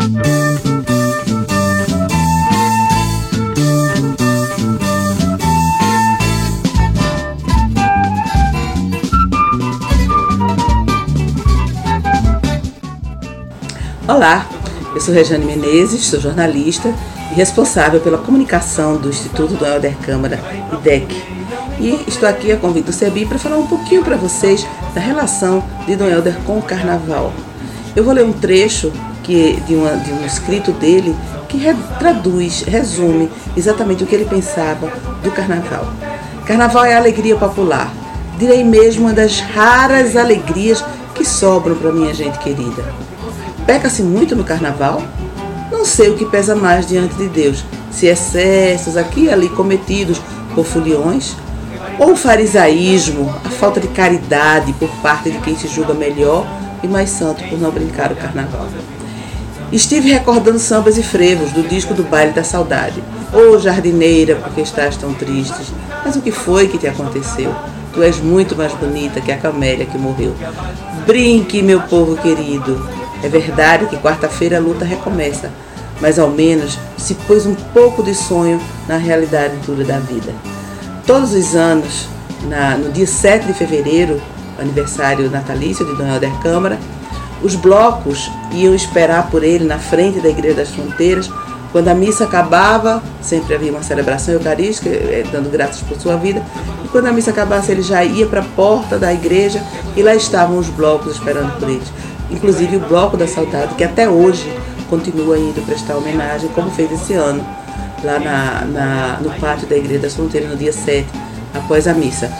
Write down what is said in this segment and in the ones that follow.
Olá, eu sou Regiane Menezes, sou jornalista e responsável pela comunicação do Instituto do Helder Câmara, IDEC. E estou aqui a convite do CEBI para falar um pouquinho para vocês da relação de Dom Helder com o carnaval. Eu vou ler um trecho que, de, uma, de um escrito dele que re, traduz, resume exatamente o que ele pensava do carnaval. Carnaval é alegria popular, direi mesmo uma das raras alegrias que sobram para minha gente querida. Peca-se muito no carnaval? Não sei o que pesa mais diante de Deus, se excessos aqui e ali cometidos por foliões, ou o farisaísmo, a falta de caridade por parte de quem se julga melhor e mais santo por não brincar o carnaval. Estive recordando sambas e frevos do disco do Baile da Saudade. Ô oh, jardineira, porque estás tão triste? Mas o que foi que te aconteceu? Tu és muito mais bonita que a camélia que morreu. Brinque, meu povo querido, é verdade que quarta-feira a luta recomeça, mas ao menos se pôs um pouco de sonho na realidade dura da vida. Todos os anos, na, no dia 7 de fevereiro, aniversário natalício de Dona Helder Câmara, os blocos iam esperar por ele na frente da Igreja das Fronteiras. Quando a missa acabava, sempre havia uma celebração eucarística, eh, dando graças por sua vida. E quando a missa acabasse, ele já ia para a porta da igreja e lá estavam os blocos esperando por eles inclusive o Bloco da Saudade, que até hoje continua indo prestar homenagem, como fez esse ano, lá na, na, no pátio da Igreja das Fronteiras, no dia 7, após a missa.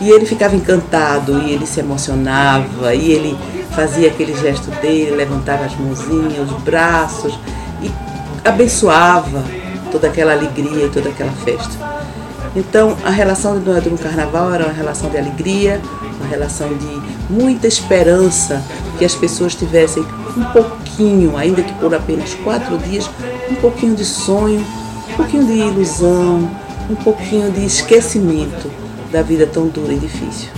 E ele ficava encantado, e ele se emocionava, e ele fazia aquele gesto dele, levantava as mãozinhas, os braços, e abençoava toda aquela alegria e toda aquela festa. Então, a relação de Dona no Carnaval era uma relação de alegria, uma relação de muita esperança que as pessoas tivessem um pouquinho, ainda que por apenas quatro dias, um pouquinho de sonho, um pouquinho de ilusão, um pouquinho de esquecimento da vida tão dura e difícil.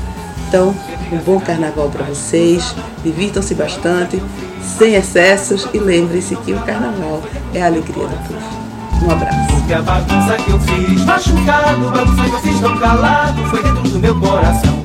Então, um bom carnaval para vocês, divirtam-se bastante, sem excessos e lembrem-se que o carnaval é a alegria do povo. Um abraço. Porque a bagunça que eu fiz, machucado, bagunça que vocês estão calado, foi dentro do meu coração.